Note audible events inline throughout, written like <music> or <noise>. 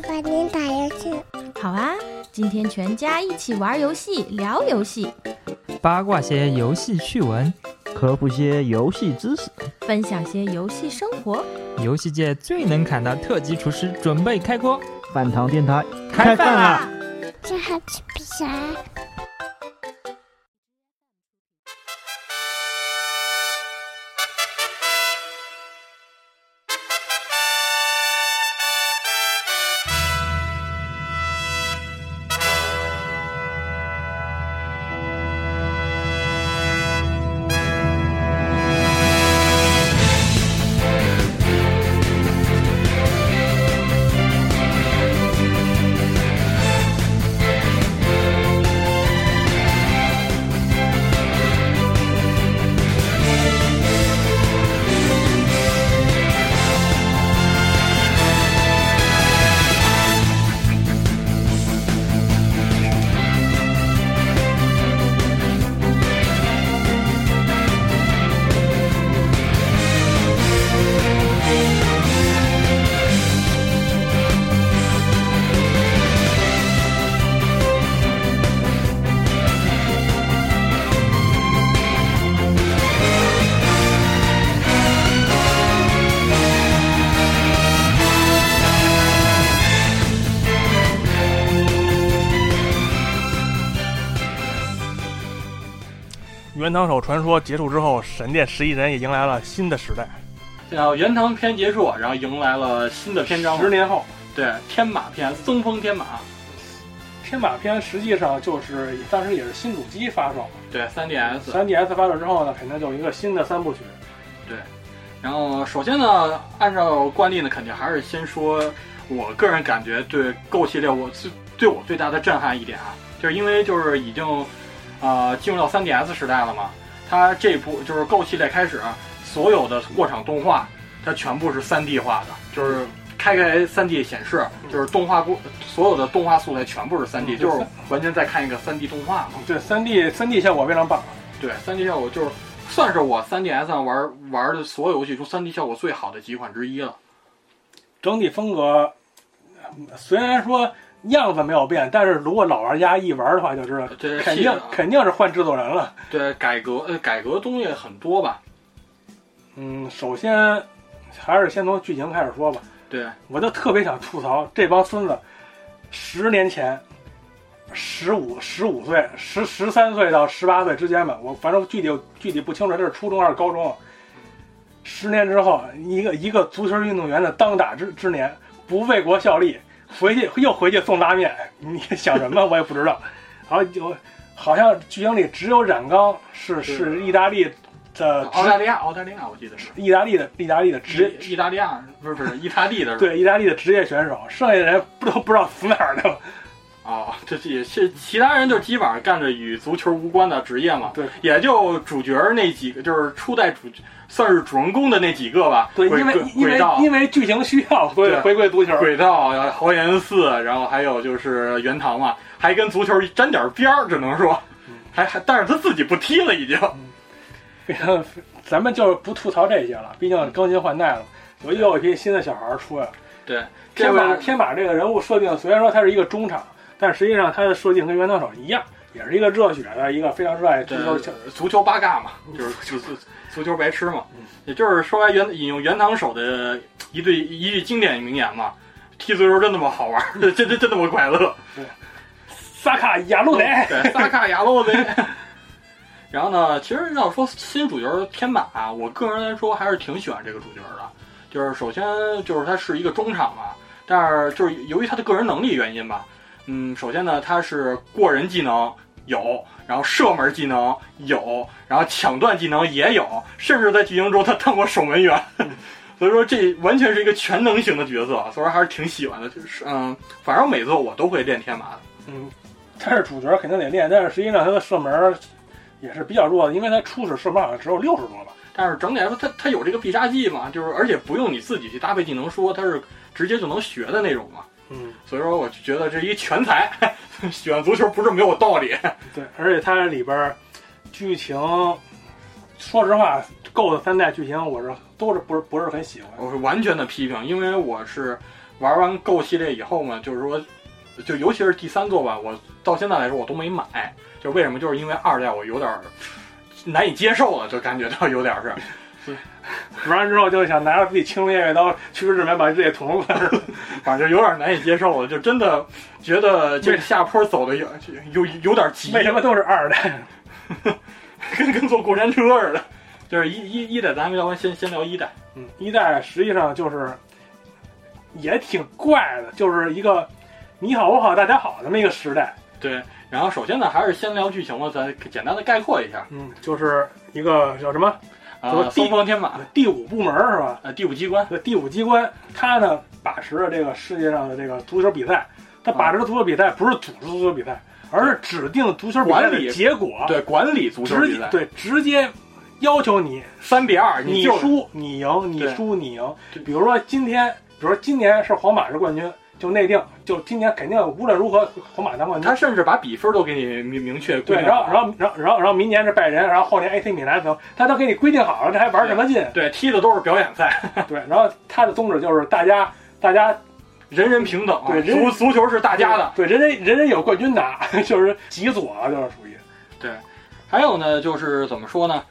爸爸，您打游戏？好啊，今天全家一起玩游戏，聊游戏，八卦些游戏趣闻，科普些游戏知识，分享些游戏生活。游戏界最能砍的特级厨师准备开锅，饭堂电台开饭啦！这还吃不啥？原堂手传说结束之后，闪电十一人也迎来了新的时代。然后原堂篇结束，然后迎来了新的篇章。十年后，对天马篇，增风天马。天马篇实际上就是当时也是新主机发售，对 3DS。3DS 发售之后呢，肯定就一个新的三部曲。对，然后首先呢，按照惯例呢，肯定还是先说我个人感觉对 Go 系列我最对我最大的震撼一点啊，就是因为就是已经啊、呃、进入到 3DS 时代了嘛，它这部就是 Go 系列开始所有的过场动画，它全部是 3D 化的，就是。开开 3D 显示，就是动画过所有的动画素材全部是 3D，、嗯、就是完全在看一个 3D 动画嘛。对，3D 3D 效果非常棒。对，3D 效果就是算是我 3DS 上玩玩的所有游戏中 3D 效果最好的几款之一了。整体风格虽然说样子没有变，但是如果老玩家一玩的话，就知道对，肯定肯定是换制作人了。对，改革呃改革东西很多吧。嗯，首先还是先从剧情开始说吧。对，我就特别想吐槽这帮孙子，十年前，十五十五岁，十十三岁到十八岁之间吧，我反正具体具体不清楚，这是初中还是高中。十年之后，一个一个足球运动员的当打之之年，不为国效力，回去又回去送拉面，你想什么我也不知道。然后就好像剧情里只有染刚是是意大利。的澳大利亚，澳大利亚，我记得是意大利的，意大利的职，意大利亚不是不是意大利的，对，意大利的职业选手，剩下的人不都不知道死哪儿去了。哦，这也是其他人就基本上干着与足球无关的职业嘛。对，也就主角那几个，就是初代主算是主人公的那几个吧。对，因为因为因为剧情需要，所以回归足球。轨道、豪岩寺，然后还有就是元堂嘛，还跟足球沾点边儿，只能说，还还，但是他自己不踢了已经。非常，咱们就不吐槽这些了，毕竟更新换代了，又又有一批新的小孩出来了。对，天马天马这个人物设定虽然说他是一个中场，但实际上他的设定跟原堂手一样，也是一个热血的一个非常热爱足球足球八嘎嘛，就是足 <laughs> 足球白痴嘛。也就是说来原引用原堂手的一对一句经典名言嘛：踢足球真他妈好玩，<laughs> 真真真他妈快乐。对，萨卡亚路雷，对，萨卡亚路雷。然后呢，其实要说新主角天马、啊，我个人来说还是挺喜欢这个主角的。就是首先就是他是一个中场嘛，但是就是由于他的个人能力原因吧，嗯，首先呢他是过人技能有，然后射门技能有，然后抢断技能也有，甚至在剧情中他当过守门员，<laughs> 所以说这完全是一个全能型的角色，所以说还是挺喜欢的。就是嗯，反正每次我都会练天马的。嗯，但是主角肯定得练，但是实际上他的射门。也是比较弱的，因为他初始射门好像只有六十多吧。但是整体来说，他他有这个必杀技嘛，就是而且不用你自己去搭配技能说，他是直接就能学的那种嘛。嗯，所以说我就觉得这一全才，<laughs> 喜欢足球不是没有道理。<laughs> 对，而且它里边剧情，说实话，够的三代剧情我是都是不是不是很喜欢。我是完全的批评，因为我是玩完 Go 系列以后嘛，就是说，就尤其是第三座吧，我到现在来说我都没买，就为什么？就是因为二代我有点儿难以接受了，就感觉到有点儿是，<laughs> 玩完之后就想拿着自己青龙偃月刀去日本把自己捅了。反正有点难以接受了，就真的觉得这下坡走的有有有点急，为什么都是二代？<laughs> 跟跟坐过山车似的。就是一一一代，咱们要不先先聊一代。嗯，一代实际上就是也挺怪的，就是一个你好我好大家好这么一个时代。对，然后首先呢，还是先聊剧情吧，咱简单的概括一下。嗯，就是一个叫什么？呃，地方天马第五部门是吧？呃，第五机关。第五机关，他呢把持着这个世界上的这个足球比赛，他把持的足球比赛不是组织足球比赛，而是指定足球比赛的结果。对，管理足球比赛。对，直接要求你三比二，你输你赢，你输你赢。比如说今天，比如说今年是皇马是冠军。就内定，就今年肯定无论如何皇马拿冠军。他甚至把比分都给你明明确对，然后然后然后然后然后明年是拜仁，然后后年 AC 米兰等，他都给你规定好了，这还玩什么劲？对，踢的都是表演赛。<laughs> 对，然后他的宗旨就是大家大家人人平等，对，足足球是大家的，对，人人人人有冠军拿，<laughs> 就是极左就是属于。对，还有呢，就是怎么说呢？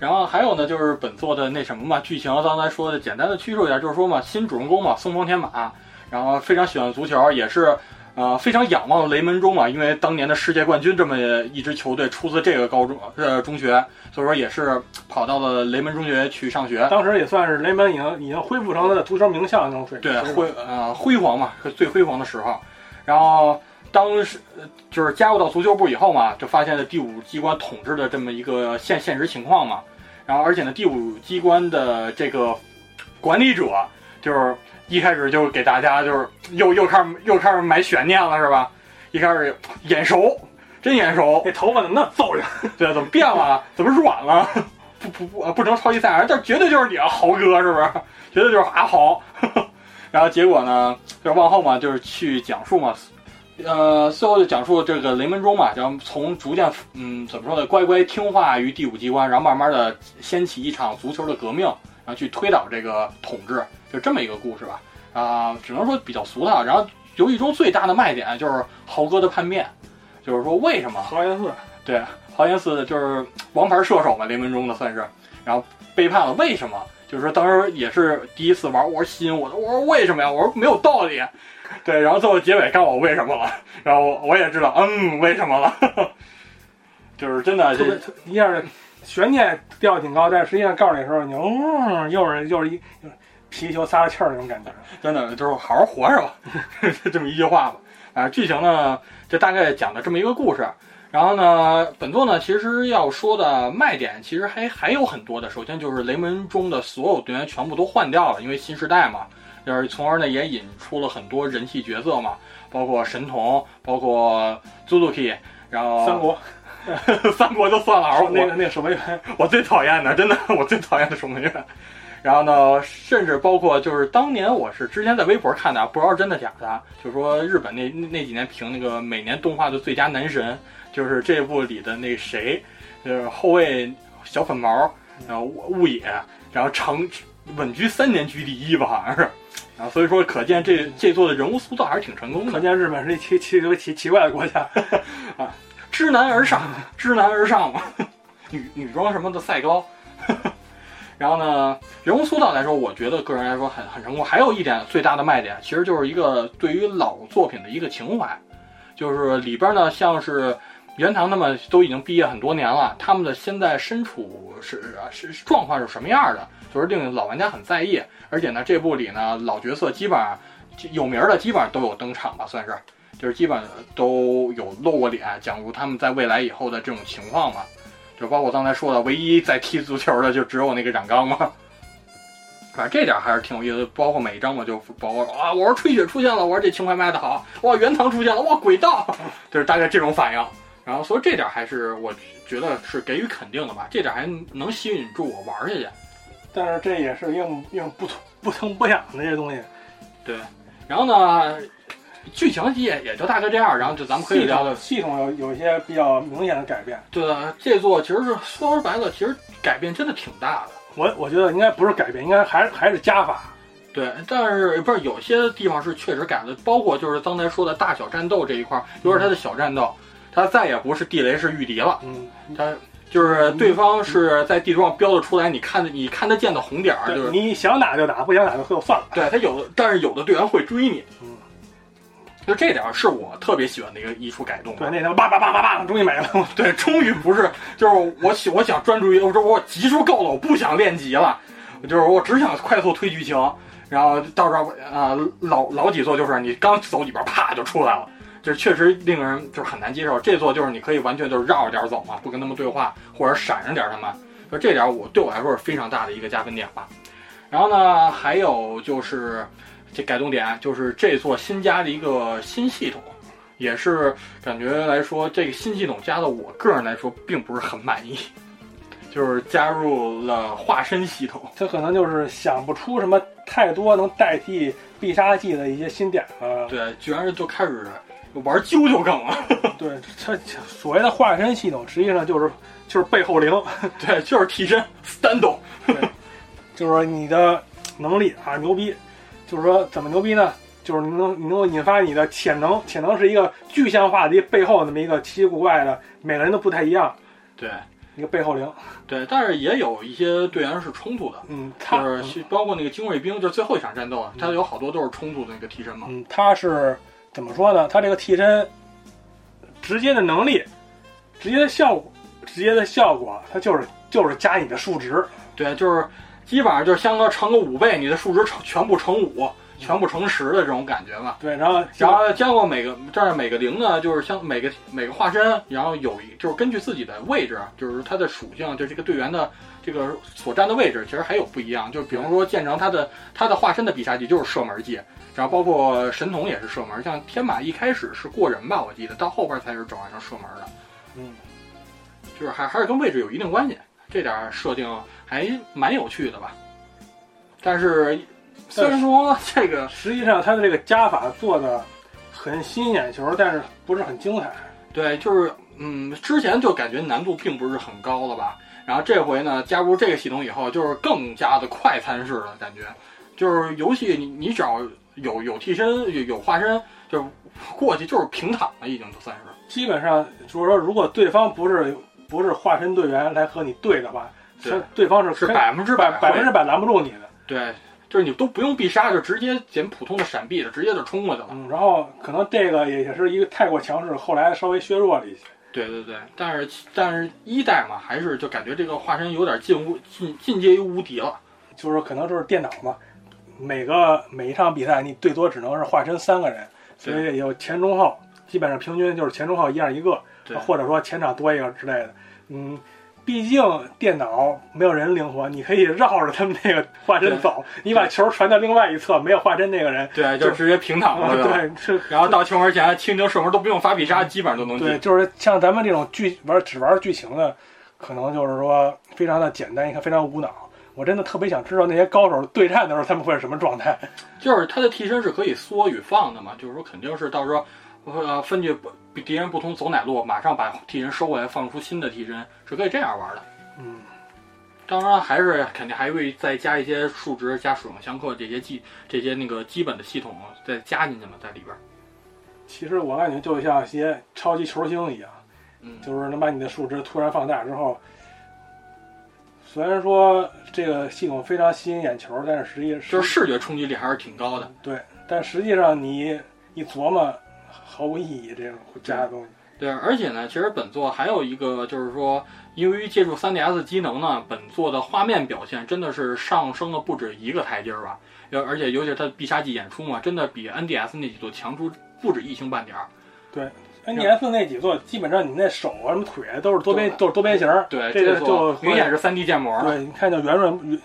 然后还有呢，就是本作的那什么嘛，剧情刚才说的简单的叙述一下，就是说嘛，新主人公嘛，松风天马。然后非常喜欢足球，也是，呃，非常仰望雷门中嘛，因为当年的世界冠军这么一支球队出自这个高中呃中学，所以说也是跑到了雷门中学去上学。当时也算是雷门已经已经恢复成了足球名校那种水平，对辉呃辉煌嘛，是最辉煌的时候。然后当时就是加入到足球部以后嘛，就发现了第五机关统治的这么一个现现实情况嘛。然后而且呢，第五机关的这个管理者就是。一开始就给大家就是又又开始又开始买悬念了是吧？一开始眼熟，真眼熟。那头发怎么那么揍人？对，怎么变了？怎么软了？不不不，不成超级赛亚人，这绝对就是你啊，豪哥是不是？绝对就是阿豪。<laughs> 然后结果呢，就是往后嘛，就是去讲述嘛，呃，最后就讲述这个雷门中嘛，然后从逐渐嗯怎么说呢，乖乖听话于第五机关，然后慢慢的掀起一场足球的革命，然后去推倒这个统治。就这么一个故事吧，啊，只能说比较俗套。然后游戏中最大的卖点就是豪哥的叛变，就是说为什么豪彦四对豪彦四就是王牌射手嘛，联盟中的算是，然后背叛了，为什么？就是说当时也是第一次玩，我说吸引我的，我说为什么呀？我说没有道理，对，然后最后结尾告诉我为什么了，然后我也知道，嗯，为什么了，<laughs> 就是真的这一下悬念掉挺高，但实际上告诉你的时候，你嗯，又是又是一。皮球撒了气儿那种感觉，<laughs> 真的就是好好活着吧，<laughs> 这么一句话吧。啊，剧情呢，就大概讲了这么一个故事。然后呢，本作呢，其实要说的卖点其实还还有很多的。首先就是雷门中的所有队员全部都换掉了，因为新时代嘛，就是从而呢也引出了很多人气角色嘛，包括神童，包括 Zuzuki，然后三国，<laughs> 三国就算了，那个那个守门员，我最讨厌的，真的，我最讨厌的守门员。然后呢，甚至包括就是当年我是之前在微博看的，不知道真的假的，就说日本那那几年评那个每年动画的最佳男神，就是这部里的那谁，就是后卫小粉毛，然后雾野，然后成稳居三年居第一吧，好像是，啊所以说可见这这座的人物塑造还是挺成功的，可见日本是一奇奇奇奇怪的国家。<laughs> 啊，知难而上，知难而上嘛，<laughs> 女女装什么的赛高。<laughs> 然后呢，人物塑造来说，我觉得个人来说很很成功。还有一点最大的卖点，其实就是一个对于老作品的一个情怀，就是里边呢，像是元堂他们都已经毕业很多年了，他们的现在身处是是状况是什么样的，就是令老玩家很在意。而且呢，这部里呢，老角色基本上有名的基本上都有登场吧，算是，就是基本都有露过脸，讲述他们在未来以后的这种情况嘛。就包括刚才说的，唯一在踢足球的就只有那个染缸嘛。反正这点还是挺有意思。包括每一章嘛，就包括啊，我说吹雪出现了，我说这情怀卖的好，哇，原堂出现了，哇，轨道，<laughs> 就是大概这种反应。然后所以这点还是我觉得是给予肯定的吧，这点还能吸引住我玩下去。但是这也是硬硬不不疼不痒的这些东西。对，然后呢？剧情也也就大概这样，然后就咱们可以聊的系统有有一些比较明显的改变。对，这座其实是说白了，其实改变真的挺大的。我我觉得应该不是改变，应该还还是加法。对，但是不是有些地方是确实改了，包括就是刚才说的大小战斗这一块儿，尤其是它的小战斗，它再也不是地雷是御敌了，嗯，它就是对方是在地图上标的出来，你看得你看得见的红点儿，就是你想打就打，不想打就就算了。对他有的，但是有的队员会追你，嗯，就这点儿是我特别喜欢的一个一处改动。对，那他妈叭叭叭叭叭，终于没了。对，终于不是，就是我喜我想专注于，我说我集数够了，我不想练级了，就是我只想快速推剧情，然后到时候啊、老老几座就是你刚走里边啪就出来了，就是确实令人就是很难接受。这座就是你可以完全就是绕着点儿走嘛，不跟他们对话，或者闪着点儿他们，就这点儿我对我来说是非常大的一个加分点吧。然后呢，还有就是这改动点，就是这座新加的一个新系统。也是感觉来说，这个新系统加的，我个人来说并不是很满意，就是加入了化身系统。他可能就是想不出什么太多能代替必杀技的一些新点子。对，居然就开始玩啾啾梗了。对，他所谓的化身系统，实际上就是就是背后灵，<laughs> 对，就是替身 stand，就是说你的能力啊牛逼，就是说怎么牛逼呢？就是你能你能够引发你的潜能，潜能是一个具象化的一背后那么一个奇奇怪怪的，每个人都不太一样，对一个背后灵。对，但是也有一些队员是冲突的，嗯，他就是包括那个精锐兵，就是最后一场战斗，他有好多都是冲突的那个替身嘛。嗯，他是怎么说呢？他这个替身直接的能力，直接的效果，直接的效果，他就是就是加你的数值。对，就是基本上就是相当乘个五倍，你的数值乘全部乘五，全部乘十的这种感觉吧。对，然后然后加过每个这儿每个零呢，就是像每个每个化身，然后有一就是根据自己的位置，就是它的属性，就这个队员的这个所站的位置，其实还有不一样。就比方说建成他的他的化身的必杀技就是射门技，然后包括神童也是射门，像天马一开始是过人吧，我记得到后边才是转换成射门的，嗯，就是还还是跟位置有一定关系，这点设定还蛮有趣的吧。但是虽然说这个实际上它的这个加法做的很吸引眼球，但是不是很精彩。对，就是嗯，之前就感觉难度并不是很高了吧，然后这回呢加入这个系统以后，就是更加的快餐式的感觉，就是游戏你你只要有有替身有有化身，就过去就是平躺了，已经就算是。基本上就是说，如果对方不是不是化身队员来和你对的话，对他对方是是百分之百百百分之百拦不住你的。对，就是你都不用必杀，就直接捡普通的闪避，就直接就冲过去了。嗯，然后可能这个也也是一个太过强势，后来稍微削弱了一些。对对对，但是但是一代嘛，还是就感觉这个化身有点近无近近接于无敌了。就是可能就是电脑嘛，每个每一场比赛你最多只能是化身三个人，所以有前中后，基本上平均就是前中后一样一个，对或者说前场多一个之类的。嗯，毕竟电脑没有人灵活，你可以绕着他们那个化身走，你把球传到另外一侧，没有化身那个人，对，就直接平躺了。对，是。然后到球门前，轻轻射门都不用发必杀，基本上都能对，就是像咱们这种剧玩只玩剧情的，可能就是说非常的简单，你看非常无脑。我真的特别想知道那些高手对战的时候他们会是什么状态。就是他的替身是可以缩与放的嘛，就是说肯定是到时候呃分据不敌人不通走哪路，马上把替身收回来，放出新的替身，是可以这样玩的。嗯，当然还是肯定还会再加一些数值、加属性相克这些基这些那个基本的系统再加进去嘛，在里边。其实我感觉就像一些超级球星一样，嗯，就是能把你的数值突然放大之后，虽然说这个系统非常吸引眼球，但是实际就是视觉冲击力还是挺高的。对，但实际上你一琢磨，毫无意义。这种加的东西，对，而且呢，其实本作还有一个就是说，由于借助 3DS 机能呢，本作的画面表现真的是上升了不止一个台阶儿吧。而而且尤其是它必杀技演出嘛，真的比 NDS 那几座强出不止一星半点儿。对 NDS 那几座基本上你那手啊什么腿啊都是多边都是多边形儿，对，这个就明显是 3D 建模。对，你看就圆润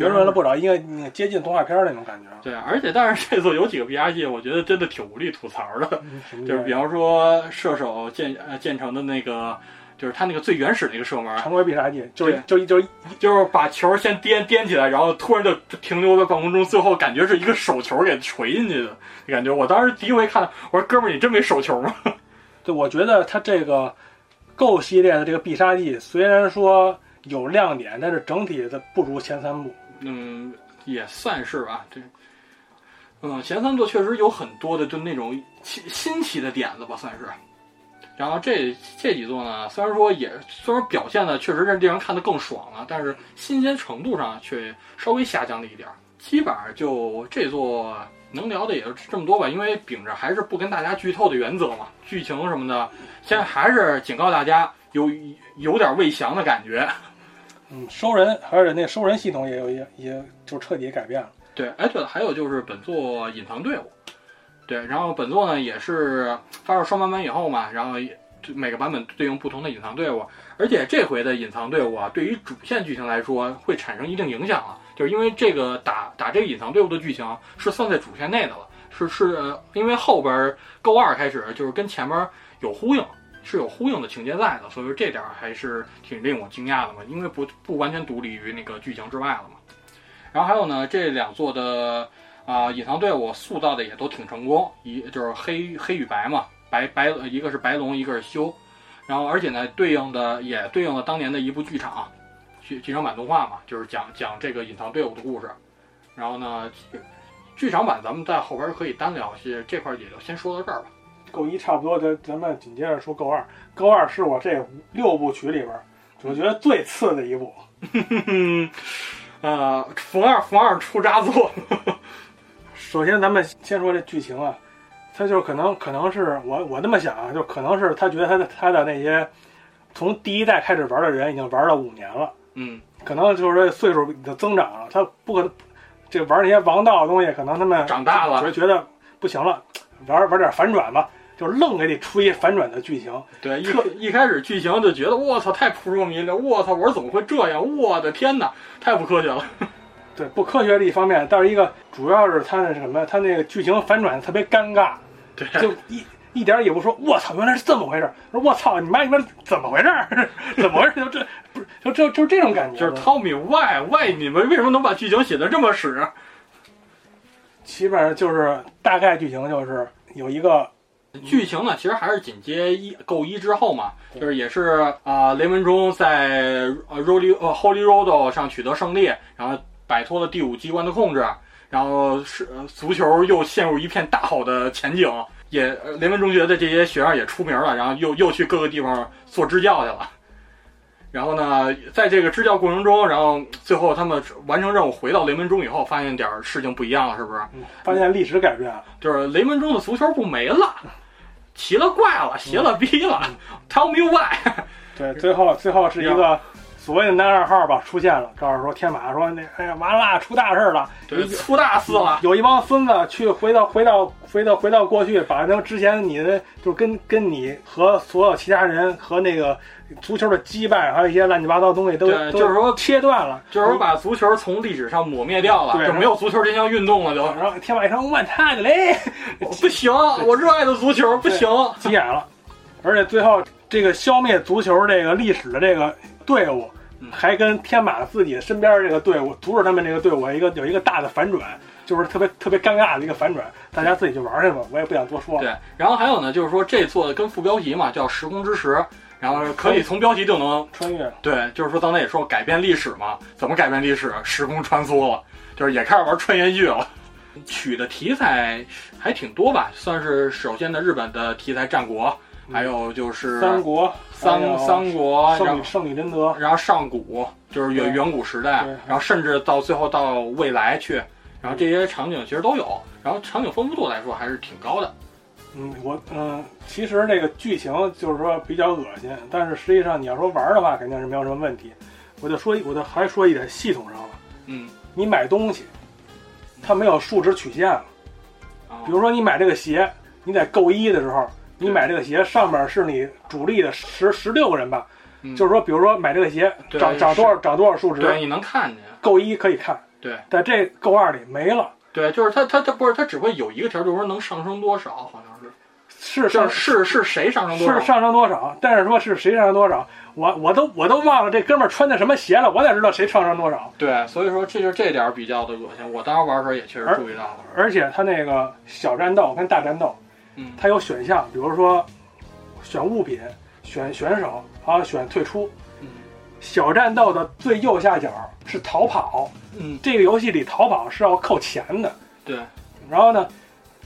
圆圆润了不少，应该那接近动画片儿那种感觉。对，而且但是这次有几个必杀技，我觉得真的挺无力吐槽的。嗯 <laughs> 就是比方说射手建呃建成的那个，就是他那个最原始的一个射门，常规必杀技，就是就一就是就是把球先颠颠起来，然后突然就停留在半空中，最后感觉是一个手球给锤进去的感觉。我当时第一回看，我说哥们儿，你真没手球吗？<laughs> 对，我觉得他这个 Go 系列的这个必杀技虽然说有亮点，但是整体的不如前三部。嗯，也算是吧。这嗯，前三座确实有很多的就那种新新奇的点子吧，算是。然后这这几座呢，虽然说也虽然表现的确实是令人看得更爽了，但是新鲜程度上却稍微下降了一点儿。基本上就这座能聊的也就这么多吧，因为秉着还是不跟大家剧透的原则嘛，剧情什么的，现在还是警告大家有有点未详的感觉。嗯，收人，而且那收人系统也有也也就彻底改变了。对，哎，对了，还有就是本作隐藏队伍，对，然后本作呢也是发售双版本以后嘛，然后每个版本对应不同的隐藏队伍，而且这回的隐藏队伍啊，对于主线剧情来说会产生一定影响了，就是因为这个打打这个隐藏队伍的剧情是算在主线内的了，是是因为后边 Go 二开始就是跟前面有呼应。是有呼应的情节在的，所以说这点还是挺令我惊讶的嘛，因为不不完全独立于那个剧情之外了嘛。然后还有呢，这两座的啊、隐藏队伍塑造的也都挺成功，一就是黑黑与白嘛，白白一个是白龙，一个是修，然后而且呢对应的也对应了当年的一部剧场剧剧场版动画嘛，就是讲讲这个隐藏队伍的故事。然后呢，剧场版咱们在后边可以单聊，些这块也就先说到这儿吧。够一差不多，咱咱们紧接着说够二。够二是我这六部曲里边儿我觉得最次的一部。<laughs> 呃，冯二冯二出渣作，首先，咱们先说这剧情啊，他就可能可能是我我那么想啊，就可能是他觉得他的他的那些从第一代开始玩的人已经玩了五年了，嗯，可能就是说岁数的增长了，他不可能这玩那些王道的东西，可能他们长大了觉得觉得不行了，玩玩点反转吧，就愣给你出一反转的剧情。对，一一开始剧情就觉得我操太扑朔迷离了，我操，我说怎么会这样？我的天哪，太不科学了。<laughs> 对，不科学的一方面，但是一个主要是它那什么，它那个剧情反转特别尴尬，对，就一一点儿也不说，我操，原来是这么回事儿！说我操，你妈你妈怎么回事儿？<laughs> 怎么回事儿？就这不是就就就这种感觉，就是 Tommy why why 你们为什么能把剧情写的这么屎？基本上就是大概剧情就是有一个剧情呢，其实还是紧接一够一之后嘛，就是也是啊、雷文忠在呃 Holy 呃 Holy Road 上取得胜利，然后摆脱了第五机关的控制，然后是、呃足球又陷入一片大好的前景，也呃雷文中学的这些学生也出名了，然后又又去各个地方做支教去了。然后呢，在这个支教过程中，然后最后他们完成任务回到雷门中以后，发现点儿事情不一样了，是不是？发现历史改变了，就是雷门中的足球部没了，奇了怪了，邪了逼了，Tell me why？对，最后最后是一个所谓的男二号吧出现了，告诉说天马说那哎呀完了出大事儿了，对，出大事了。有一帮孙子去回到回到回到回到过去，把那之前你的就跟跟你和所有其他人和那个足球的羁绊，还有一些乱七八糟的东西都就是说切断了，就是说把足球从历史上抹灭掉了，对就没有足球这项运动了，就。然后天马一声我操的嘞，<laughs> 不行，我热爱的足球不行。急眼了，而且最后这个消灭足球这个历史的这个队伍嗯，还跟天马自己身边这个队伍阻止他们这个队伍一个有一个大的反转，就是特别特别尴尬的一个反转，大家自己去玩去吧，我也不想多说了。对，然后还有呢，就是说这做的跟副标题嘛，叫《时空之石》，然后可以从标题就能穿越，对，就是说刚才也说改变历史嘛，怎么改变历史？时空穿梭了，就是也开始玩穿越剧了。取的题材还挺多吧，算是首先的日本的题材战国，还有就是三国、三三国，然后圣女圣女贞德，然后上古就是远远古时代，然后甚至到最后到未来去，然后这些场景其实都有，然后场景丰富度来说还是挺高的。嗯，我嗯，其实这个剧情就是说比较恶心，但是实际上你要说玩的话，肯定是没有什么问题。我就说，我就还说一点系统上了，嗯，你买东西，它没有数值曲线比如说你买这个鞋，你在购一的时候，你买这个鞋上面是你主力的十十六个人吧，嗯就是说，比如说买这个鞋对涨涨多少涨多少数值，对，你能看见。够一可以看，对在这够二里没了，对，就是它它它不是它只会有一个条，就是说能上升多少，好像是，是上是是是谁上升多少？是上升多少，但是说是谁上升多少，我我都我都忘了这哥们儿穿的什么鞋了，我哪知道谁上升多少？对，所以说这就是这点儿比较的恶心。我当时玩的时候也确实注意到了。而且他那个小战斗跟大战斗，嗯它有选项，比如说选物品、选选手，还有选退出。嗯小战斗的最右下角是逃跑，嗯，这个游戏里逃跑是要扣钱的。对，然后呢，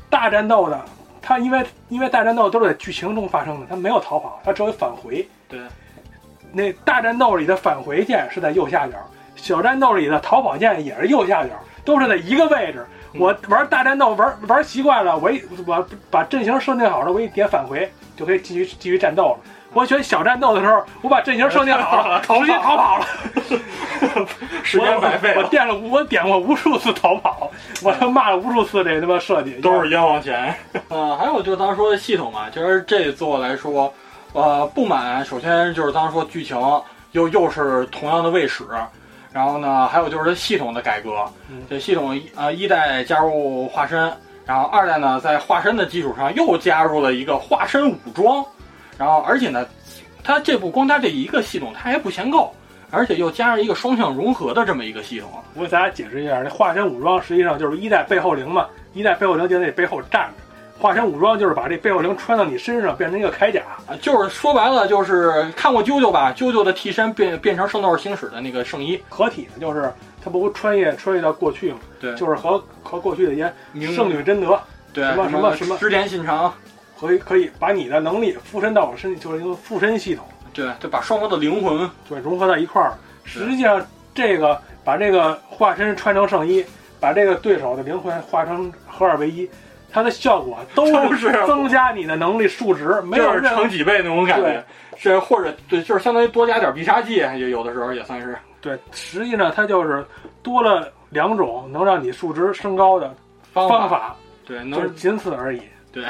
大战斗呢，它因为因为大战斗都是在剧情中发生的，它没有逃跑，它只有返回。对，那大战斗里的返回键是在右下角，小战斗里的逃跑键也是右下角，都是在一个位置。嗯我玩大战斗玩玩习惯了，我一我把阵型设定好了，我一点返回就可以继续继续战斗了。我选小战斗的时候，我把阵型设定好了，<laughs> 直接逃跑了，<laughs> 时间白费了，我我点了我点过无数次逃跑，我他骂了无数次这他妈设计，都是冤枉钱。<laughs> 呃，还有就是当时说的系统嘛，其实这座来说，呃，不满首先就是当时说剧情又又是同样的卫史，然后呢，还有就是它系统的改革。嗯，这系统呃一代加入化身，然后二代呢在化身的基础上又加入了一个化身武装，然后而且呢，它这部光加这一个系统它还不嫌够。而且又加上一个双向融合的这么一个系统，我给大家解释一下，这化身武装实际上就是一代背后灵嘛，一代背后灵就在你背后站着，化身武装就是把这背后灵穿到你身上，变成一个铠甲。啊，就是说白了，就是看过啾啾吧，啾啾的替身变变成圣斗士星矢的那个圣衣，合体呢就是他不穿越穿越到过去嘛，对就是和和过去的一些圣女贞德对什么什么什么织田信长，可以可以把你的能力附身到我身，就是一个附身系统，对就，把双方的灵魂，对，融合在一块儿。实际上这个把这个化身穿成圣衣，把这个对手的灵魂化成合二为一，它的效果都都是增加你的能力数值，没有就是任何乘几倍那种感觉，是或者对，就是相当于多加点必杀技，也有的时候也算是对，实际上它就是多了两种能让你数值升高的方方法，对，就是能仅此而已。对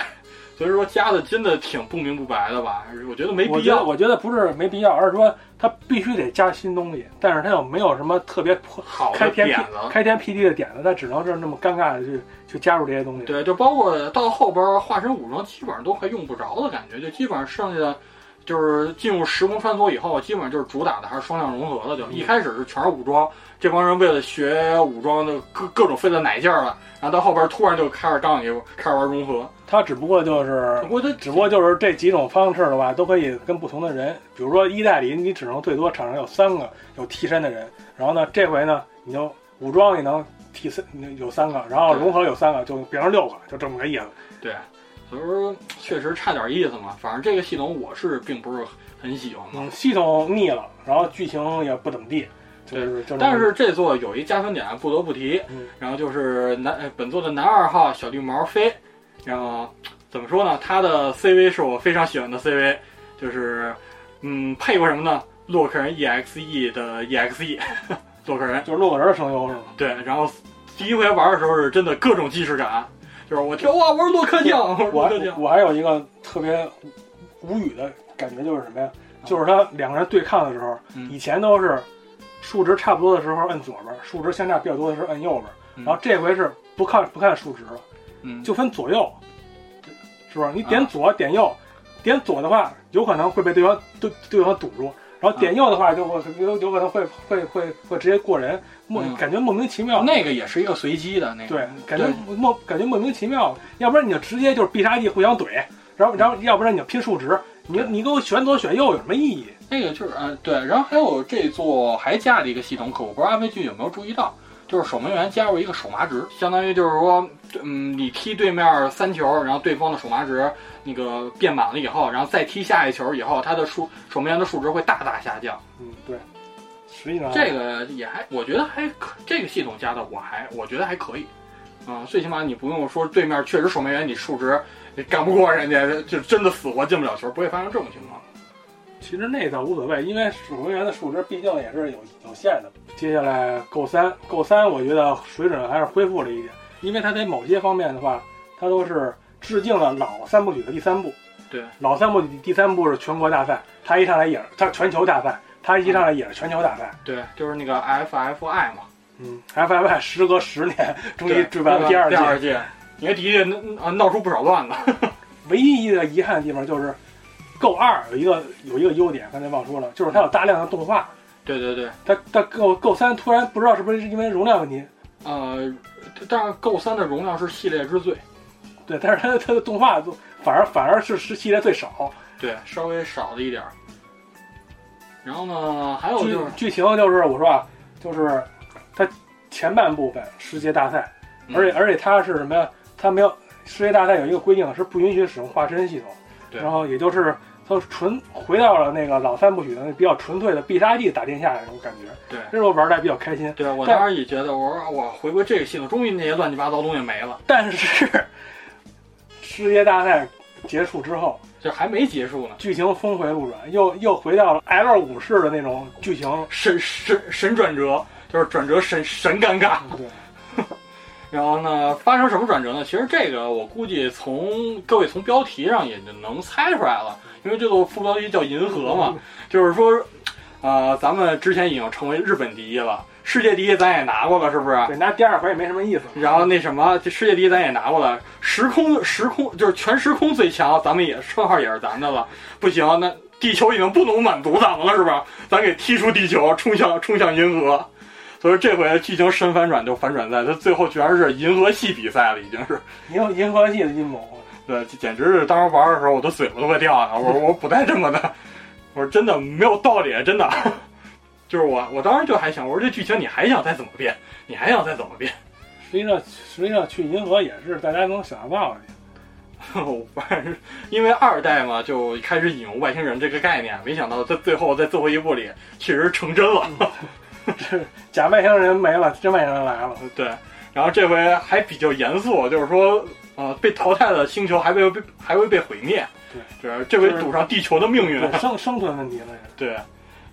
所以说加的真的挺不明不白的吧？我觉得没必要。我觉得不是没必要，而是说它必须得加新东西，但是它又没有什么特别破好开天辟的点子，开天辟地的点子，它只能是那么尴尬的去去加入这些东西。对，就包括到后边化身武装，基本上都快用不着的感觉，就基本上剩下的就是进入时空穿梭以后，基本上就是主打的还是双向融合的。就一开始是全是武装，这帮人为了学武装的各各种费了奶劲儿了，然后到后边突然就开始让你开始玩融合。它只不过就是不过它只不过就是这几种方式的话，都可以跟不同的人，比如说一代里你只能最多场上有三个有替身的人，然后呢这回呢你就武装也能替三有三个，然后融合有三个，就变成六个，就这么个意思。对，所以说确实差点意思嘛。反正这个系统我是并不是很喜欢嘛。嗯，系统腻了，然后剧情也不怎么地，就是就这么但是这座有一加分点不得不提，嗯然后就是男呃本作的男二号小绿毛飞，然后怎么说呢？他的 CV 是我非常喜欢的 CV，就是嗯配过什么呢？洛克人 EXE 的 EXE，<laughs> 洛克人就是洛克人的声优是吗？对，然后第一回玩的时候是真的各种既视感，就是我听哇我是洛克酱，我我还有一个特别无语的感觉，就是什么呀？就是他两个人对抗的时候，嗯以前都是数值差不多的时候摁左边，数值相差比较多的时候摁右边，嗯然后这回是不看不看数值了，嗯，就分左右，是不是？你点啊左点右，点左的话有可能会被对方对对方堵住，然后点右的话就会有有可能会会会会直接过人，莫嗯感觉莫名其妙。那个也是一个随机的那个，对，感觉莫感觉莫名其妙，要不然你就直接就是必杀技互相怼，然后然后要不然你就拼数值，你你给我选左选右有什么意义？那个就是呃对，然后还有这座还加了一个系统，可我不知道阿飞君有没有注意到，就是守门员加入一个手麻值，相当于就是说，嗯，你踢对面三球，然后对方的手麻值那个变满了以后，然后再踢下一球以后，他的数守门员的数值会大大下降。嗯，对，实际上这个也还，我觉得还可，这个系统加的我还我觉得还可以，啊、最起码你不用说对面确实守门员你数值你干不过人家，就真的死活进不了球，不会发生这种情况。其实那倒无所谓，因为守门员的数值毕竟也是有有限的。接下来 Go 三，Go 三我觉得水准还是恢复了一点，因为它在某些方面的话，它都是致敬了老三部曲的第三部。对，老三部曲第三部是全国大赛，它一上来也是它全球大赛，它一上来也是全球大赛。对，就是那个 FFI 嘛。嗯，FFI 时隔十年终于 <laughs> 对举办了第二届，第二届，因为第一届闹闹出不少乱子。<laughs> 唯一一个遗憾的地方就是，Go 二有一个有一个优点，刚才忘说了，就是它有大量的动画。对对对，它它 Go Go 三突然不知道是不是因为容量问题，呃，但是 Go 三的容量是系列之最，对，但是它它的动画都反而反而是是系列最少。对，稍微少了一点儿。然后呢，还有就是，剧情就是我说啊，就是它前半部分世界大赛，嗯而且而且它是什么呀？它没有世界大赛有一个规定是不允许使用化身系统，对然后也就是它纯回到了那个老三部曲的那比较纯粹的必杀技打天下的那种感觉，对这时候玩的比较开心。对，我当时也觉得，我说我回归这个系统，终于那些乱七八糟东西没了，但是 <laughs> 世界大赛结束之后，就还没结束呢。剧情峰回路转，又又回到了 L 五式的那种剧情。神神神转折，就是转折神神尴尬。对，然后呢，发生什么转折呢？其实这个我估计从各位从标题上也就能猜出来了，因为这个副标题叫“银河”嘛，就是说，呃，咱们之前已经成为日本第一了，世界第一咱也拿过了，是不是？对，拿第二回也没什么意思。然后那什么，这世界第一咱也拿过了，时空时空就是全时空最强，咱们也称号也是咱的了。不行，那地球已经不能满足咱们了，是吧？咱给踢出地球，冲向冲向银河。所以这回剧情神反转就反转在它最后居然是银河系比赛了，已经是。银银河系的阴谋，<laughs> 对，简直是当时玩的时候我的嘴巴都快掉了。我说我不带这么的，我说真的没有道理，真的。<laughs> 就是我，我当时就还想，我说这剧情你还想再怎么变？你还想再怎么变？<laughs> 实际上实际上去银河也是大家能想象到的。反正因为二代嘛，就开始引用外星人这个概念，没想到在最后在最后一部里确实成真了。是 <laughs> 假外星人没了，真外星人来了。对，然后这回还比较严肃，就是说，呃，被淘汰的星球还会被还会被毁灭。对，这这回赌上地球的命运。对生生存问题了。<laughs> 对，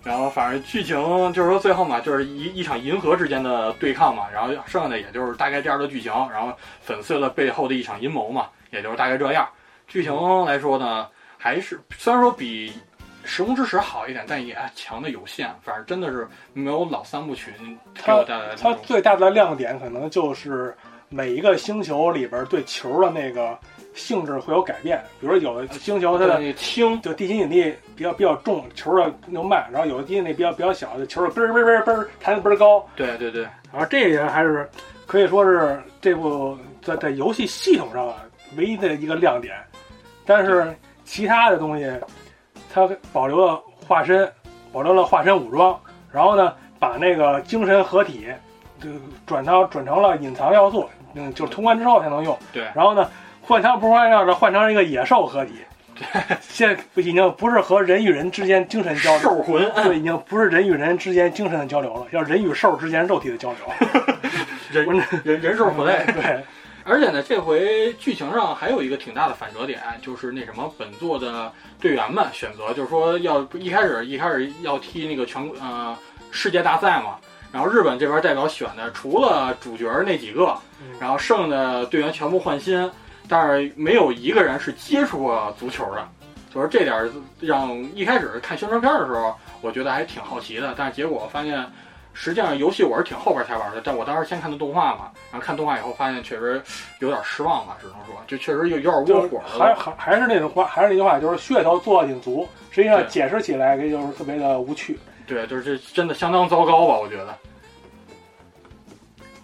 然后反正剧情就是说最后嘛，就是一一场银河之间的对抗嘛，然后剩下的也就是大概这样的剧情，然后粉碎了背后的一场阴谋嘛，也就是大概这样。剧情来说呢，还是虽然说比《时空之石》好一点，但也强的有限。反正真的是没有老三部曲给我带来的它。最大的亮点可能就是每一个星球里边对球的那个性质会有改变，比如说有的星球它的轻，就地心引力比较比较重，球的又慢，然后有的地心引力比较比较小，就球的嘣儿嘣儿嘣儿嘣儿弹的倍儿高。对对对，然后这个还是可以说是这部在在游戏系统上啊唯一的一个亮点，但是其他的东西它保留了化身，保留了化身武装，然后呢把那个精神合体就转到转成了隐藏要素，嗯，就是通关之后才能用。对然后呢换成不换药的换成一个野兽合体。<laughs> 现在已经不是和人与人之间精神交流，兽魂，对，已经不是人与人之间精神的交流了，要人与兽之间肉体的交流。<laughs> <laughs> 人人人兽不类。对，而且呢，这回剧情上还有一个挺大的反折点，就是那什么，本作的队员们选择，就是说要一开始一开始要踢那个全呃世界大赛嘛，然后日本这边代表选的除了主角那几个，然后剩下的队员全部换新，但是没有一个人是接触过足球的，就是这点儿让一开始看宣传片的时候，我觉得还挺好奇的，但是结果发现。实际上，游戏我是挺后边才玩的，但我当时先看的动画嘛，然后看动画以后发现确实有点失望吧，只能说，就确实有有点窝火了。还还还是那种话，还是那句话，就是噱头做的挺足，实际上解释起来就是特别的无趣。对，就是这真的相当糟糕吧，我觉得。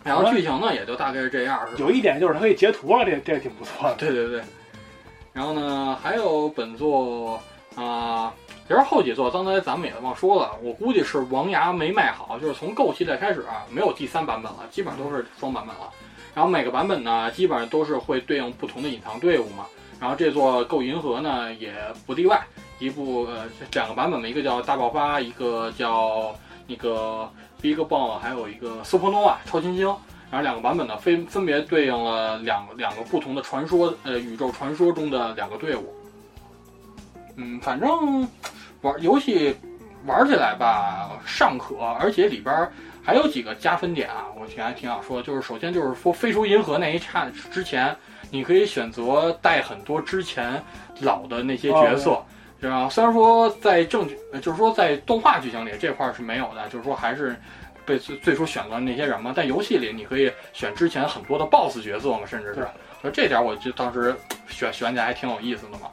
然后剧情呢，也就大概是这样，是吧？有一点就是它可以截图了，这这挺不错的。对对对。然后呢，还有本作啊、其实后几座刚才咱们也忘说了，我估计是王牙没卖好，就是从购系列开始啊，没有第三版本了，基本上都是双版本了。然后每个版本呢，基本上都是会对应不同的隐藏队伍嘛。然后这座够银河呢也不例外，一部呃两个版本嘛，一个叫大爆发，一个叫那个 Big Bang，还有一个 Supernova 超新星。然后两个版本呢分分别对应了两个两个不同的传说，呃宇宙传说中的两个队伍。嗯，反正玩游戏玩起来吧尚可，而且里边儿还有几个加分点啊，我挺还挺想说，就是首先就是说飞出银河那一刹之前，你可以选择带很多之前老的那些角色。对吧？虽然说在正就是说在动画剧情里这块儿是没有的，就是说还是被最最初选择那些人嘛。但游戏里你可以选之前很多的 BOSS 角色嘛，甚至是，所以这点我就当时选选起来还挺有意思的嘛。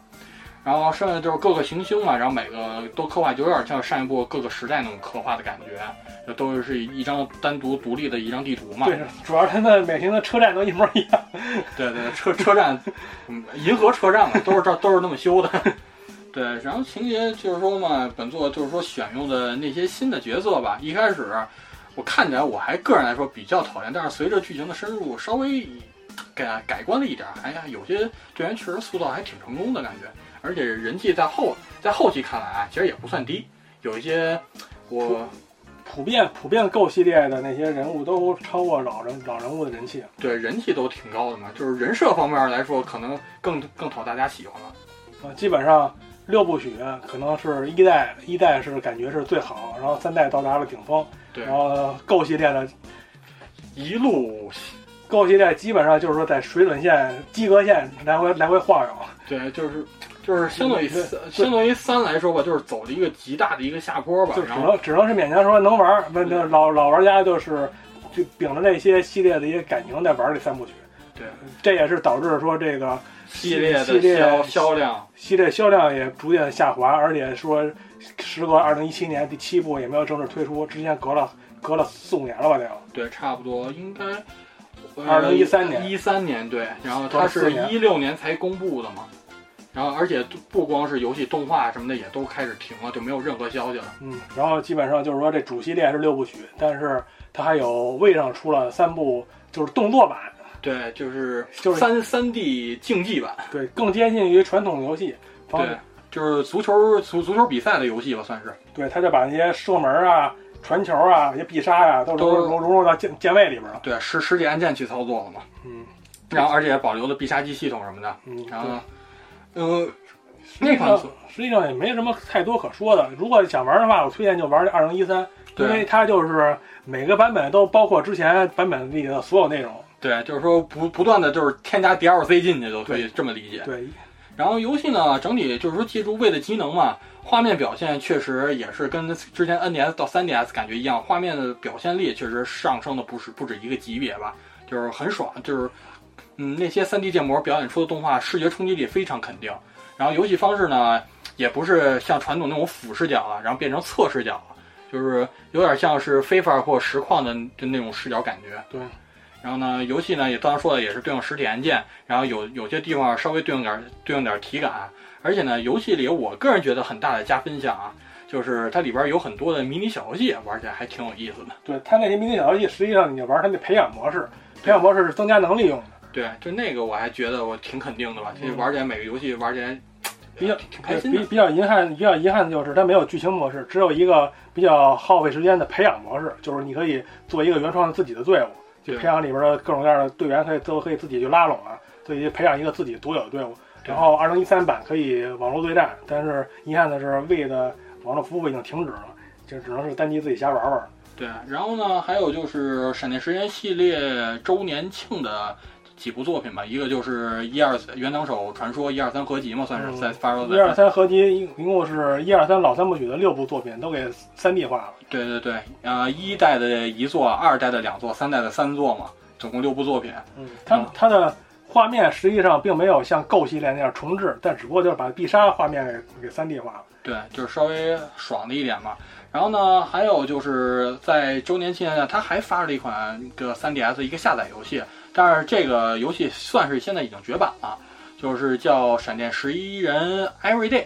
然后剩下就是各个行星嘛，然后每个都刻画就有点像上一部各个时代那种刻画的感觉，就都是一张单独独立的一张地图嘛。对，主要他们每天的车站都一模一样。对对，车车站，嗯，银河车站嘛，都是这都是那么修的。对，然后情节就是说嘛，本作就是说选用的那些新的角色吧，一开始，我看起来我还个人来说比较讨厌，但是随着剧情的深入，稍微改改观了一点，哎呀有些队员确实塑造还挺成功的感觉，而且人气在后在后期看来啊，其实也不算低，有一些我普遍普遍 Go 系列的那些人物都超过老人老人物的人气。对人气都挺高的嘛，就是人设方面来说，可能更更讨大家喜欢了。啊，基本上六部曲可能是一代一代是感觉是最好，然后三代到达了顶峰，对然，后 Go 系列的一路 Go 系列基本上就是说在水准线、及格线来回来回晃悠。对，就是就是相对于相对于三来说吧，就是走了一个极大的一个下坡吧就，只能只能是勉强说能玩儿，那那老老玩家就是就秉着那些系列的一些感情在玩这三部曲，对这也是导致说这个系列系列的销销量，系列销量也逐渐下滑，而且说时隔二零一七年第七部也没有正式推出，之前隔了隔了四五年了吧得有。对，差不多应该。二零一三年一三年对，然后它是一六年才公布的嘛，然后而且不光是游戏动画什么的也都开始停了，就没有任何消息了。嗯，然后基本上就是说这主系列是六部曲，但是它还有位上出了三部就是动作版，对，就是就是三三 D 竞技版，对，更接近于传统游戏。方对，就是足球足足球比赛的游戏吧，算是。对，他就把那些射门啊、传球啊、一些必杀呀、都融都融融入到键键位里边了。对，实实际按键去操作了嘛，嗯然后而且保留了必杀技系统什么的，嗯，然后对，呃，实际上那款实际上也没什么太多可说的。如果想玩的话，我推荐就玩这二零一三，因为它就是每个版本都包括之前版本里的所有内容。对，就是说不不断的就是添加 DLC 进去，就可以这么理解。对，然后游戏呢，整体就是说，借助位的机能嘛，画面表现确实也是跟之前 NDS 到 3DS 感觉一样，画面的表现力确实上升的不是不止一个级别吧，就是很爽，就是嗯那些 3D 建模表演出的动画视觉冲击力非常肯定。然后游戏方式呢，也不是像传统那种俯视角啊，然后变成侧视角了，就是有点像是非法或实况的就那种视角感觉。对。然后呢，游戏呢也刚才说的也是对应实体按键，然后有有些地方稍微对应点对应点体感，而且呢，游戏里我个人觉得很大的加分项啊，就是它里边有很多的迷你小游戏，玩起来还挺有意思的。对，它那些迷你小游戏，实际上你玩它那培养模式，培养模式是增加能力用的。对，就那个我还觉得我挺肯定的吧，其实玩起来每个游戏玩起来比较挺挺开心的。比比较遗憾，比较遗憾的就是它没有剧情模式，只有一个比较耗费时间的培养模式，就是你可以做一个原创的自己的队伍，就培养里边的各种各样的队员，可以都可以自己去拉拢啊，自己培养一个自己独有的队伍。然后二零一三版可以网络对战，但是遗憾的是，V 的网络服务已经停止了，就只能是单机自己瞎玩玩。对，然后呢，还有就是闪电时间系列周年庆的几部作品吧，一个就是一二元能手传说一二三合集嘛，算是嗯在发售一二。三合集一一共是一二三老三部曲的六部作品都给三 D 化了。对对对，呃，一代的一座，二代的两座，三代的三座嘛，总共六部作品。嗯，它嗯它的画面实际上并没有像 GO 系列那样重置，但只不过就是把必杀画面给给三 D 化了。对，就是稍微爽了一点嘛。然后呢，还有就是在周年期间呢，它还发了一款个 3DS 一个下载游戏，但是这个游戏算是现在已经绝版了，就是叫《闪电十一人 Every Day》，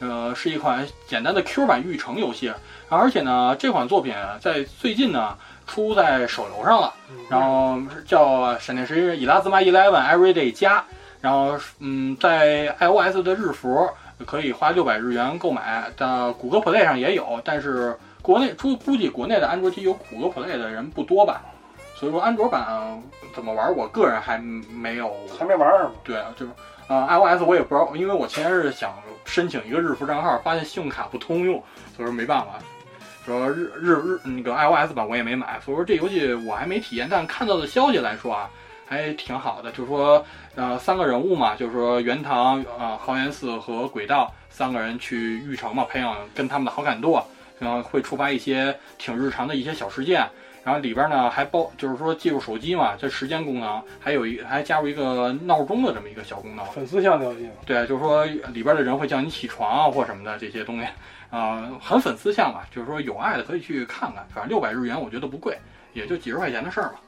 呃，是一款简单的 Q 版育成游戏，而且呢，这款作品在最近呢出在手游上了。然后叫闪电十一人伊拉兹玛 Eleven Everyday 加，然后嗯，在 iOS 的日服可以花六百日元购买，但谷歌 Play 上也有，但是国内估估计国内的安卓机有谷歌 Play 的人不多吧，所以说安卓版怎么玩，我个人还没有还没玩儿是吗？对，就是呃 iOS 我也不知道，因为我前天是想申请一个日服账号，发现信用卡不通用，所以说没办法。说日日日那个 iOS 版我也没买，所以说这游戏我还没体验，但看到的消息来说啊，还挺好的。就是说，呃，三个人物嘛，就是说元堂、呃豪元寺和轨道三个人去玉城嘛，培养跟他们的好感度，然后会触发一些挺日常的一些小事件。然后里边呢还包，就是说记录手机嘛，这时间功能，还有一还加入一个闹钟的这么一个小功能。粉丝向的游戏嘛。对，就是说里边的人会叫你起床啊或什么的这些东西，啊、很粉丝向吧。就是说有爱的可以去看看，反正六百日元我觉得不贵，也就几十块钱的事儿嘛。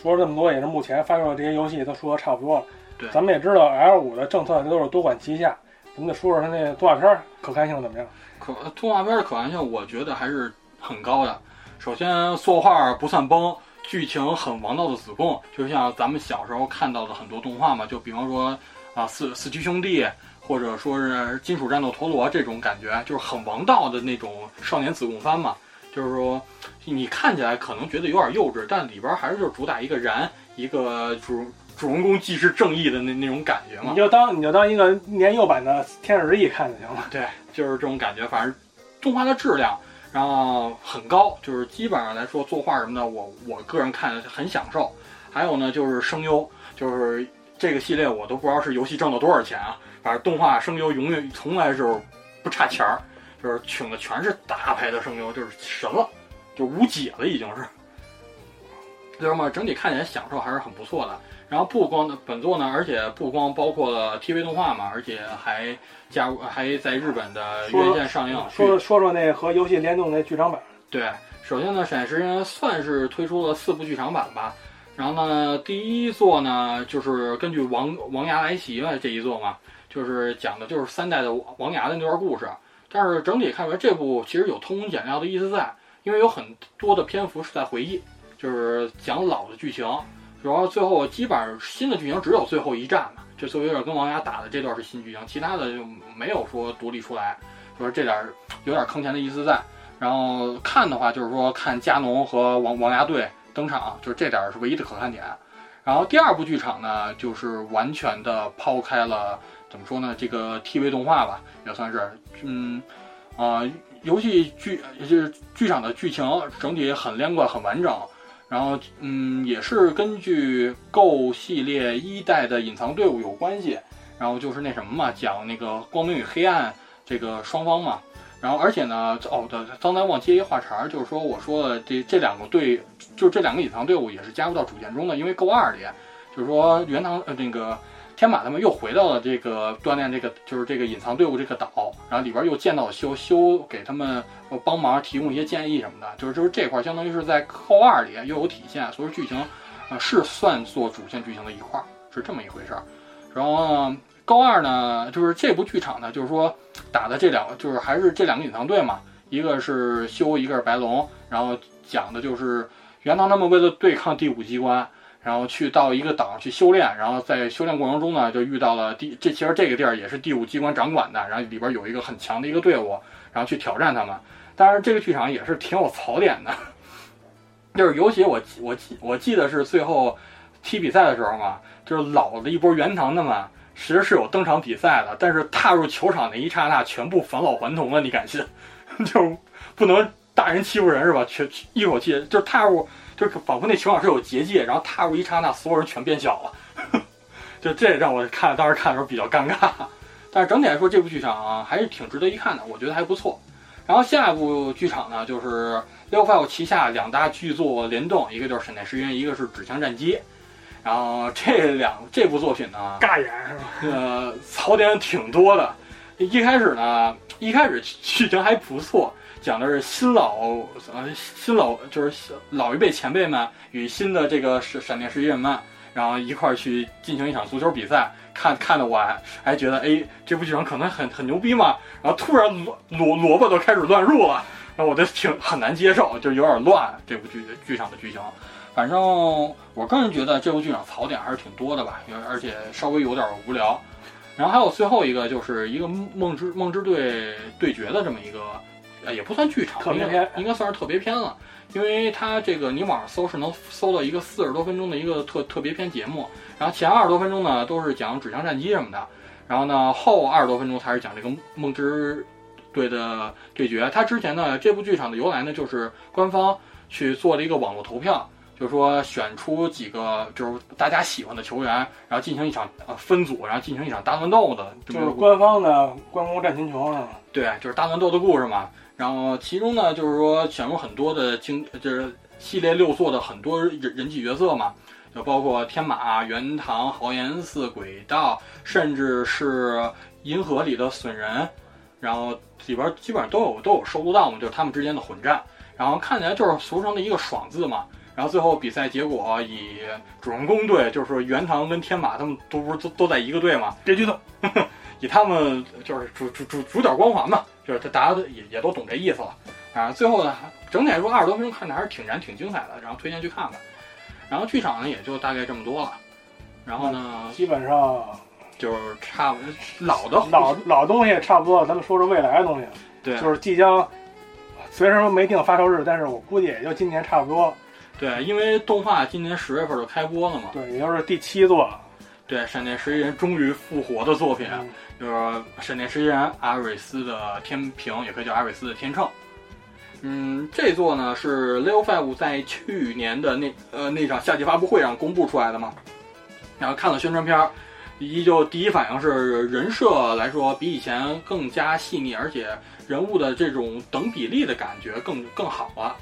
说了这么多，也是目前发售的这些游戏都说的差不多了。对咱们也知道 L 五的政策都是多管齐下，咱们得说说它那动画片儿可看性怎么样？可动画片的可看性，我觉得还是很高的。首先作画不算崩，剧情很王道的子贡，就像咱们小时候看到的很多动画嘛，就比方说啊四四驱兄弟，或者说是金属战斗陀螺这种感觉，就是很王道的那种少年子贡番嘛。就是说，你看起来可能觉得有点幼稚，但里边还是就是主打一个燃，一个主主人公既是正义的那那种感觉嘛你。就当你就当一个年幼版的《天使之翼》看就行了。对，就是这种感觉。反正动画的质量，然后很高，就是基本上来说作画什么的，我我个人看很享受。还有呢，就是声优，就是这个系列我都不知道是游戏挣了多少钱啊，反正动画声优永远从来是不差钱儿，就是请的全是大牌的声优，就是神了，就无解了已经是。就这么整体看起来享受还是很不错的。然后不光本作呢，而且不光包括了 TV 动画嘛，而且还加入还在日本的院线上映。说说说那和游戏联动那剧场版，对，首先呢，闪时间算是推出了四部剧场版吧。然后呢，第一座呢，就是根据王王牙来袭嘛这一座嘛，就是讲的就是三代的王牙的那段故事。但是整体看出来，这部其实有偷工减料的意思在，因为有很多的篇幅是在回忆，就是讲老的剧情。主要最后基本上新的剧情只有最后一战嘛，就最后有点跟王牙打的这段是新剧情，其他的就没有说独立出来，就是这点有点坑钱的意思在。然后看的话，就是说看加农和王王牙队登场，就是这点是唯一的可看点。然后第二部剧场呢，就是完全的抛开了怎么说呢，这个 TV 动画吧，也算是，嗯，啊、游戏剧就是剧场的剧情整体很连贯、很完整。然后，嗯，也是根据 GO 系列一代的隐藏队伍有关系。然后就是那什么嘛，讲那个光明与黑暗这个双方嘛。然后，而且呢，哦，对，刚才忘接一话茬儿，就是说我说的这这两个队，就这两个隐藏队伍也是加入到主线中的，因为 GO 二里，就是说原唐呃那个天马他们又回到了这个锻炼这个就是这个隐藏队伍这个岛，然后里边又见到修修给他们帮忙提供一些建议什么的，就是就是这块相当于是在 GO 二里又有体现，所以剧情呃是算作主线剧情的一块，是这么一回事儿。然后，高二呢，就是这部剧场呢，就是说打的这两个，就是还是这两个隐藏队嘛，一个是修，一个是白龙，然后讲的就是元堂他们为了对抗第五机关，然后去到一个岛去修炼，然后在修炼过程中呢，就遇到了第这其实这个地儿也是第五机关掌管的，然后里边有一个很强的一个队伍，然后去挑战他们。当然，这个剧场也是挺有槽点的，<laughs> 就是尤其我我记我记得是最后踢比赛的时候嘛，就是老的一波元堂的嘛，其实是有登场比赛的，但是踏入球场那一刹那，全部返老还童了，你敢信？<laughs> 就是不能大人欺负人是吧？全一口气就是踏入，就是仿佛那球场是有结界，然后踏入一刹那，所有人全变小了，<laughs> 就这让我看当时看的时候比较尴尬。但是整体来说，这部剧场啊还是挺值得一看的，我觉得还不错。然后下一部剧场呢，就是 Leo Five 旗下两大剧作联动，一个就是《闪电十一人》，一个是《指向战机》。然后这两这部作品呢，尬演是吧？呃，槽点挺多的。一开始呢，一开始剧情还不错，讲的是新老呃新老就是老一辈前辈们与新的这个闪闪电十一人们，然后一块儿去进行一场足球比赛。看看的我还还觉得，哎，这部剧场可能很很牛逼嘛。然后突然萝萝萝卜都开始乱入了，然后我就挺很难接受，就有点乱。这部剧剧场的剧情，反正我个人觉得这部剧场槽点还是挺多的吧，而且稍微有点无聊。然后还有最后一个就是一个梦之梦之队对决的这么一个，也不算剧场，特别篇应该应该算是特别篇了，因为它这个你网上搜是能搜到一个四十多分钟的一个特特别篇节目，然后前二十多分钟呢都是讲指向战机什么的，然后呢后二十多分钟才是讲这个梦之队的对决。它之前呢这部剧场的由来呢就是官方去做了一个网络投票。就是说选出几个就是大家喜欢的球员，然后进行一场呃分组，然后进行一场大乱斗的，就是官方的关公战秦琼是吗？对，就是大乱斗的故事嘛。然后其中呢，就是说选入很多的经，就是系列六作的很多人人气角色嘛，就包括天马、元堂、豪岩寺、轨道，甚至是银河里的损人，然后里边基本上都有都有收录到嘛，就是他们之间的混战。然后看起来就是俗称的一个爽字嘛。然后最后比赛结果以主人公队，就是元堂跟天马他们都不是都都在一个队嘛，别剧透，<laughs> 以他们就是主主主主角光环嘛，就是大家都也也都懂这意思了。啊，最后呢，整体来说二十多分钟看着还是挺燃、挺精彩的，然后推荐去看看。然后剧场呢也就大概这么多了，然后呢基本上就是差不老的老老东西差不多了，咱们说说未来的东西，对就是即将，虽然说没定发售日，但是我估计也就今年差不多。对，因为动画今年十月份就开播了嘛，对，也就是第七座，对，闪电十一人终于复活的作品，嗯。就是闪电十一人阿瑞斯的天平，也可以叫阿瑞斯的天秤。嗯，这座呢是 Leo Five 在去年的那呃那场夏季发布会上公布出来的嘛，然后看了宣传片儿，依旧第一反应是人设来说比以前更加细腻，而且人物的这种等比例的感觉更更好了，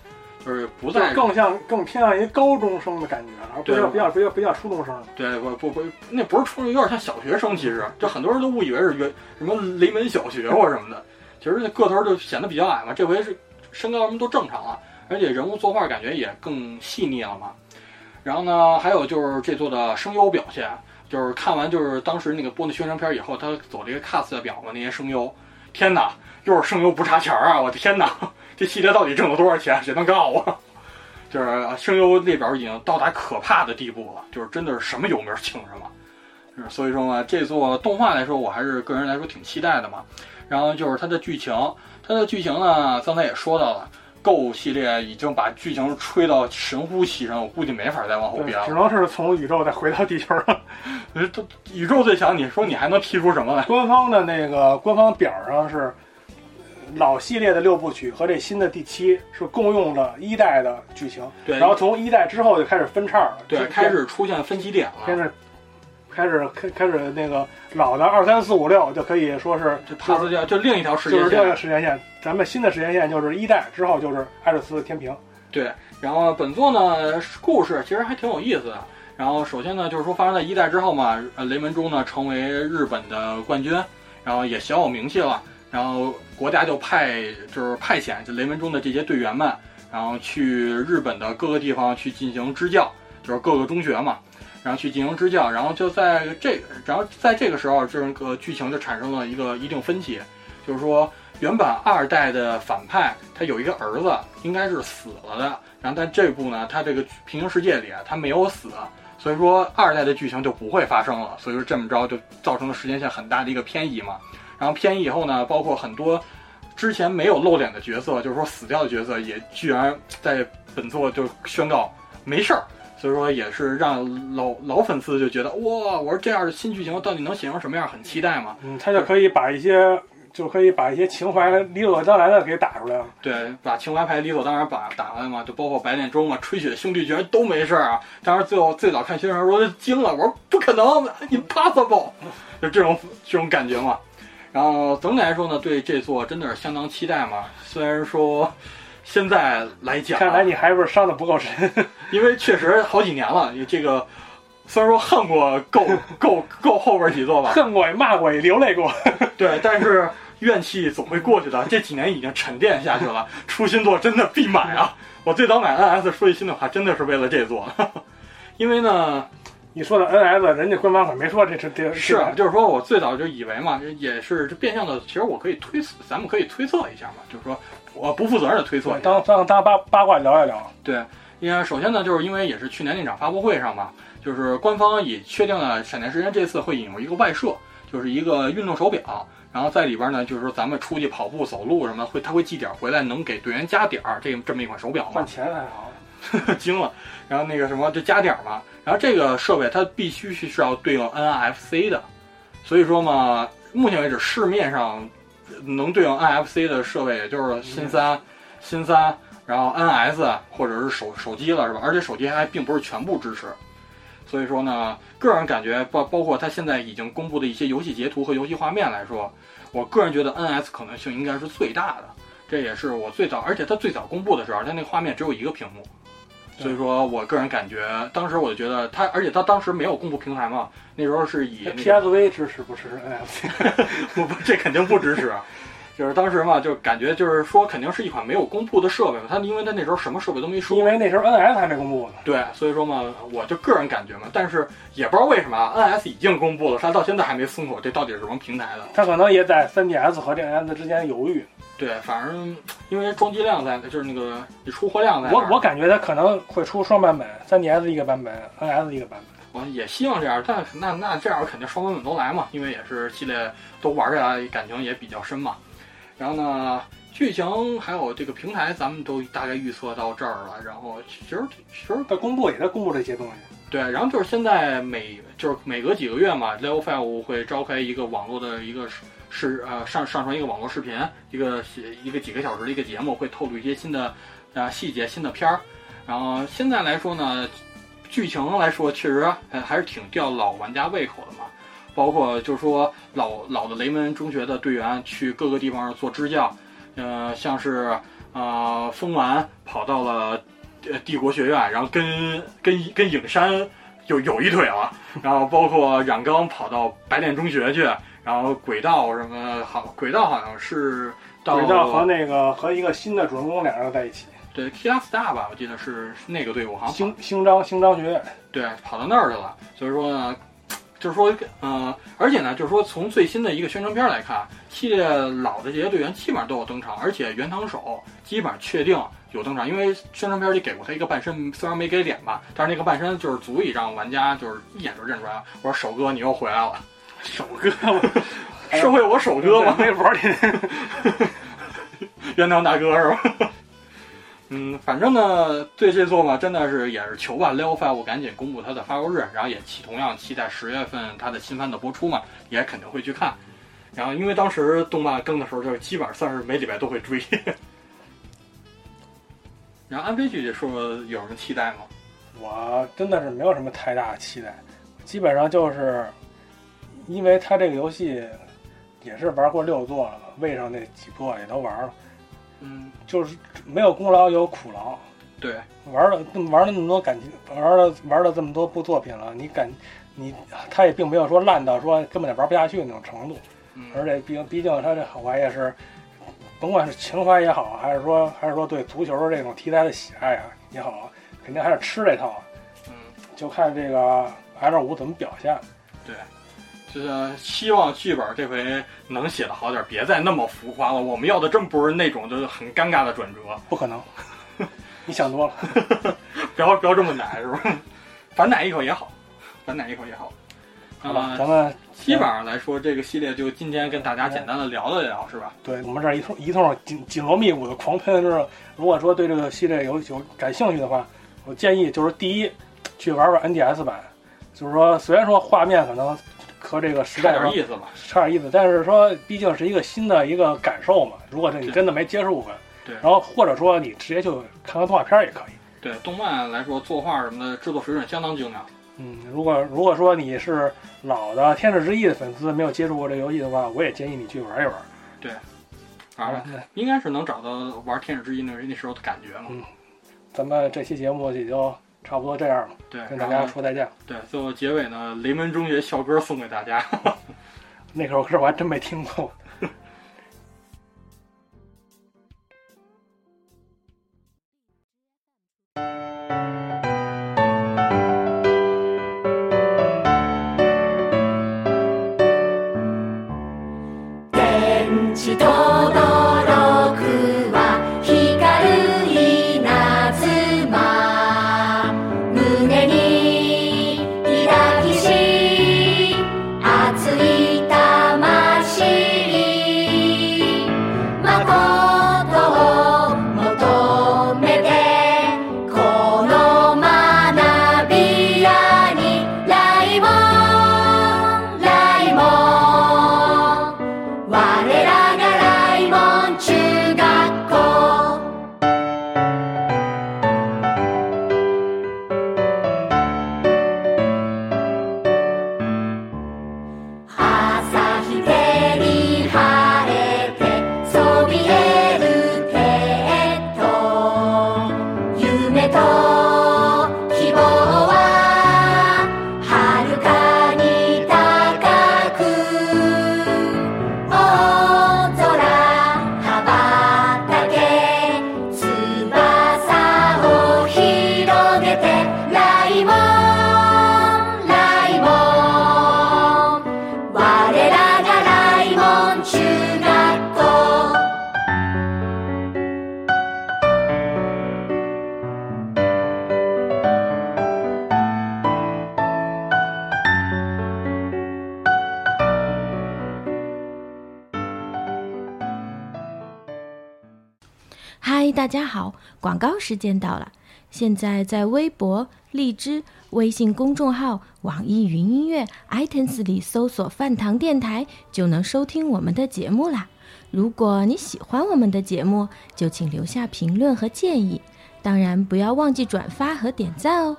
就是不再更像更偏向于高中生的感觉，而不对是不要不要不要初中生。对，不不不，那不是初中，有点像小学生。其实，就很多人都误以为是原什么雷门小学或者什么的。其实那个头就显得比较矮嘛，这回是身高什么都正常了，而且人物作画感觉也更细腻了嘛。然后呢，还有就是这座的声优表现，就是看完就是当时那个播那宣传片以后，他走了一个 cast 的表嘛，那些声优，天哪，又是声优不差钱儿啊！我的天哪，这系列到底挣了多少钱？谁能告诉我？<laughs> 就是声优列表已经到达可怕的地步了，就是真的是什么有名请什么。是所以说嘛，这座动画来说，我还是个人来说挺期待的嘛。然后就是它的剧情，它的剧情呢，刚才也说到了，Go 系列已经把剧情吹到神乎其神，我估计没法再往后编了，只。能是从宇宙再回到地球上。<laughs> 呃都宇宙最强，你说你还能踢出什么来？官方的那个官方表上是老系列的六部曲和这新的第七是共用了一代的剧情，对，然后从一代之后就开始分叉了，对就开始出现分歧点了。开始开始开开始那个老的二三四五六就可以说是就帕斯掉，就另一条时间就是这个间线。时间线，咱们新的时间线就是一代之后就是艾瑞斯天平，对，然后本作呢故事其实还挺有意思的。然后首先呢，就是说发生在一代之后嘛，呃，雷门中呢成为日本的冠军，然后也小有名气了。然后国家就派就是派遣这雷门中的这些队员们，然后去日本的各个地方去进行支教，就是各个中学嘛，然后去进行支教。然后就在这个，然后在这个时候，这个剧情就产生了一个一定分歧，就是说原本二代的反派他有一个儿子，应该是死了的，然后但这部呢，他这个平行世界里啊他没有死，所以说二代的剧情就不会发生了，所以说这么着就造成了时间线很大的一个偏移嘛。然后偏移以后呢，包括很多之前没有露脸的角色，就是说死掉的角色，也居然在本作就宣告没事儿。所以说也是让老老粉丝就觉得哇，我说这样的新剧情到底能写成什么样，很期待嘛。嗯，他就可以把一些就可以把一些情怀理所当然的给打出来了。对，把情怀牌理所当然把打完嘛，就包括白念中嘛，吹雪兄弟居然都没事儿啊！当时最后最早看宣传时候就惊了，我说不可能，impossible，就这种这种感觉嘛。然后总体来说呢，对这座真的是相当期待嘛。虽然说现在来讲啊，看来你还是伤的不够深。因为确实好几年了，你这个虽然说恨过够 <laughs> 够够后边几座吧，恨过也骂过也流泪过，<laughs> 对，但是怨气总会过去的。这几年已经沉淀下去了，出新作真的必买啊！我最早买 NS，说句心里话，真的是为了这座，<laughs> 因为呢，你说的 NS，人家官方可没说这是这是啊，就是说我最早就以为嘛，也是这变相的，其实我可以推，咱们可以推测一下嘛，就是说我不负责任的推测当当当八八卦聊一聊。对，因为首先呢，就是因为也是去年那场发布会上嘛，就是官方也确定了闪电时间这次会引入一个外设，就是一个运动手表，然后在里边呢，就是说咱们出去跑步、走路什么，会它会记点回来，能给队员加点儿，这这么一款手表嘛换，钱还好，<laughs> 惊了。然后那个什么就加点儿嘛，然后这个设备它必须是要对应 NFC 的，所以说嘛，目前为止市面上能对应 NFC 的设备也就是新三、新三，然后 NS 或者是手手机了，是吧？而且手机还并不是全部支持，所以说呢，个人感觉包包括它现在已经公布的一些游戏截图和游戏画面来说，我个人觉得 NS 可能性应该是最大的。这也是我最早，而且它最早公布的时候，它那个画面只有一个屏幕，所以说我个人感觉，当时我就觉得他，而且他当时没有公布平台嘛，那时候是以那个 PSV 支持不支持 NFC？不 <laughs> 不，这肯定不支持。啊就是当时嘛，就感觉就是说，肯定是一款没有公布的设备嘛。它因为它那时候什么设备都没说，因为那时候 NS 还没公布呢。对，所以说嘛，我就个人感觉嘛，但是也不知道为什么啊，NS 已经公布了，它到现在还没松口，这到底是什么平台的？他可能也在 3DS 和这 NS 之间犹豫。对，反正因为装机量在，就是那个你出货量在我我感觉它可能会出双版本，3DS 一个版本，NS 一个版本。我也希望这样，但那那这样肯定双版本都来嘛，因为也是系列都玩下来，感情也比较深嘛。然后呢，剧情还有这个平台，咱们都大概预测到这儿了。然后其实其实在公布也在公布这些东西。对，然后就是现在每就是每隔几个月嘛，Level Five 会召开一个网络的一个是呃上上传一个网络视频，一个一个几个小时的一个节目，会透露一些新的呃细节、新的片儿。然后现在来说呢，剧情来说确实还还是挺吊老玩家胃口的嘛。包括就是说老老的雷门中学的队员去各个地方做支教，呃，像是呃风丸跑到了呃帝国学院，然后跟跟跟影山有有一腿了，然后包括冉刚跑到白练中学去，然后轨道什么好，轨道好像是到轨道和那个和一个新的主人公两人在一起，对 k i a Star 吧，我记得是那个队伍，好像星星章星章学院，对，跑到那儿去了，所以说呢。就是说，呃，而且呢，就是说，从最新的一个宣传片来看，系列老的这些队员基本上都有登场，而且原堂手基本上确定有登场，因为宣传片里给过他一个半身，虽然没给脸吧，但是那个半身就是足以让玩家就是一眼就认出来了。我说手哥，你又回来了，手哥，社会我首哥吗？微博里，<laughs> 原堂大哥是吧？嗯，反正呢，对这座嘛，真的是也是求吧，Level Five 赶紧公布它的发售日，然后也期同样期待十月份它的新番的播出嘛，也肯定会去看。然后因为当时动漫更的时候，就基本上算是每礼拜都会追。<laughs> 然后安飞剧说有什么期待吗？我真的是没有什么太大的期待，基本上就是因为它这个游戏也是玩过六座了嘛，位上那几座也都玩了。嗯，就是没有功劳有苦劳，对，玩了玩了那么多感情，玩了玩了这么多部作品了，你感你他也并没有说烂到说根本就玩不下去那种程度，嗯，而且毕竟毕竟他这好玩也是，甭管是情怀也好，还是说还是说对足球这种题材的喜爱啊也好，肯定还是吃这套，嗯，就看这个 L 五怎么表现，对。就是希望剧本这回能写的好点，别再那么浮夸了。我们要的真不是那种就是很尴尬的转折，不可能，<laughs> 你想多了，<laughs> 不要不要这么奶是吧？<laughs> 反奶一口也好，反奶一口也好。好吧，咱们基本上来说，这个系列就今天跟大家简单的聊了聊，是吧？对我们这一通一通紧紧锣密鼓的狂喷，就是如果说对这个系列有有感兴趣的话，我建议就是第一去玩玩 NDS 版，就是说虽然说画面可能。和这个时代差点意思吧，差点意思，但是说毕竟是一个新的一个感受嘛。如果是你真的没接触过，对，然后或者说你直接就看看动画片也可以。对，动漫来说，作画什么的制作水准相当精良。嗯，如果如果说你是老的《天使之翼》的粉丝，没有接触过这个游戏的话，我也建议你去玩一玩。对，反正应该是能找到玩《天使之翼》那那时候的感觉了。嗯，咱们这期节目也就。差不多这样了，对，跟大家说再见。对，最后结尾呢，雷门中学校歌送给大家。<laughs> 那首歌我还真没听过。我ら时间到了。现在在微博、荔枝、微信公众号、网易云音乐、iTunes 里搜索“饭堂电台”，就能收听我们的节目啦。如果你喜欢我们的节目，就请留下评论和建议，当然不要忘记转发和点赞哦。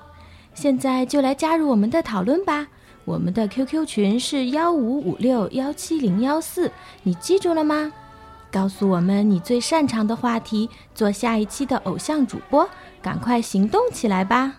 现在就来加入我们的讨论吧。我们的 QQ 群是幺五五六幺七零幺四，你记住了吗？告诉我们你最擅长的话题，做下一期的偶像主播，赶快行动起来吧！